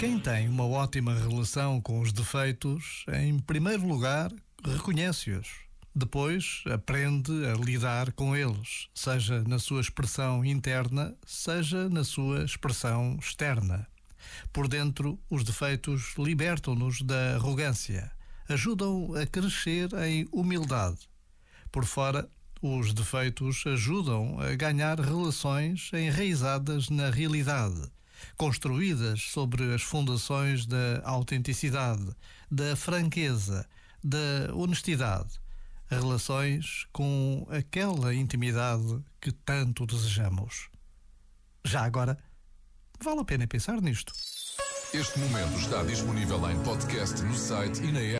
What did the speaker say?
Quem tem uma ótima relação com os defeitos, em primeiro lugar, reconhece-os. Depois, aprende a lidar com eles, seja na sua expressão interna, seja na sua expressão externa. Por dentro, os defeitos libertam-nos da arrogância, ajudam a crescer em humildade. Por fora, os defeitos ajudam a ganhar relações enraizadas na realidade construídas sobre as fundações da autenticidade, da franqueza, da honestidade, relações com aquela intimidade que tanto desejamos. Já agora, vale a pena pensar nisto. Este momento está disponível em podcast no site e na app.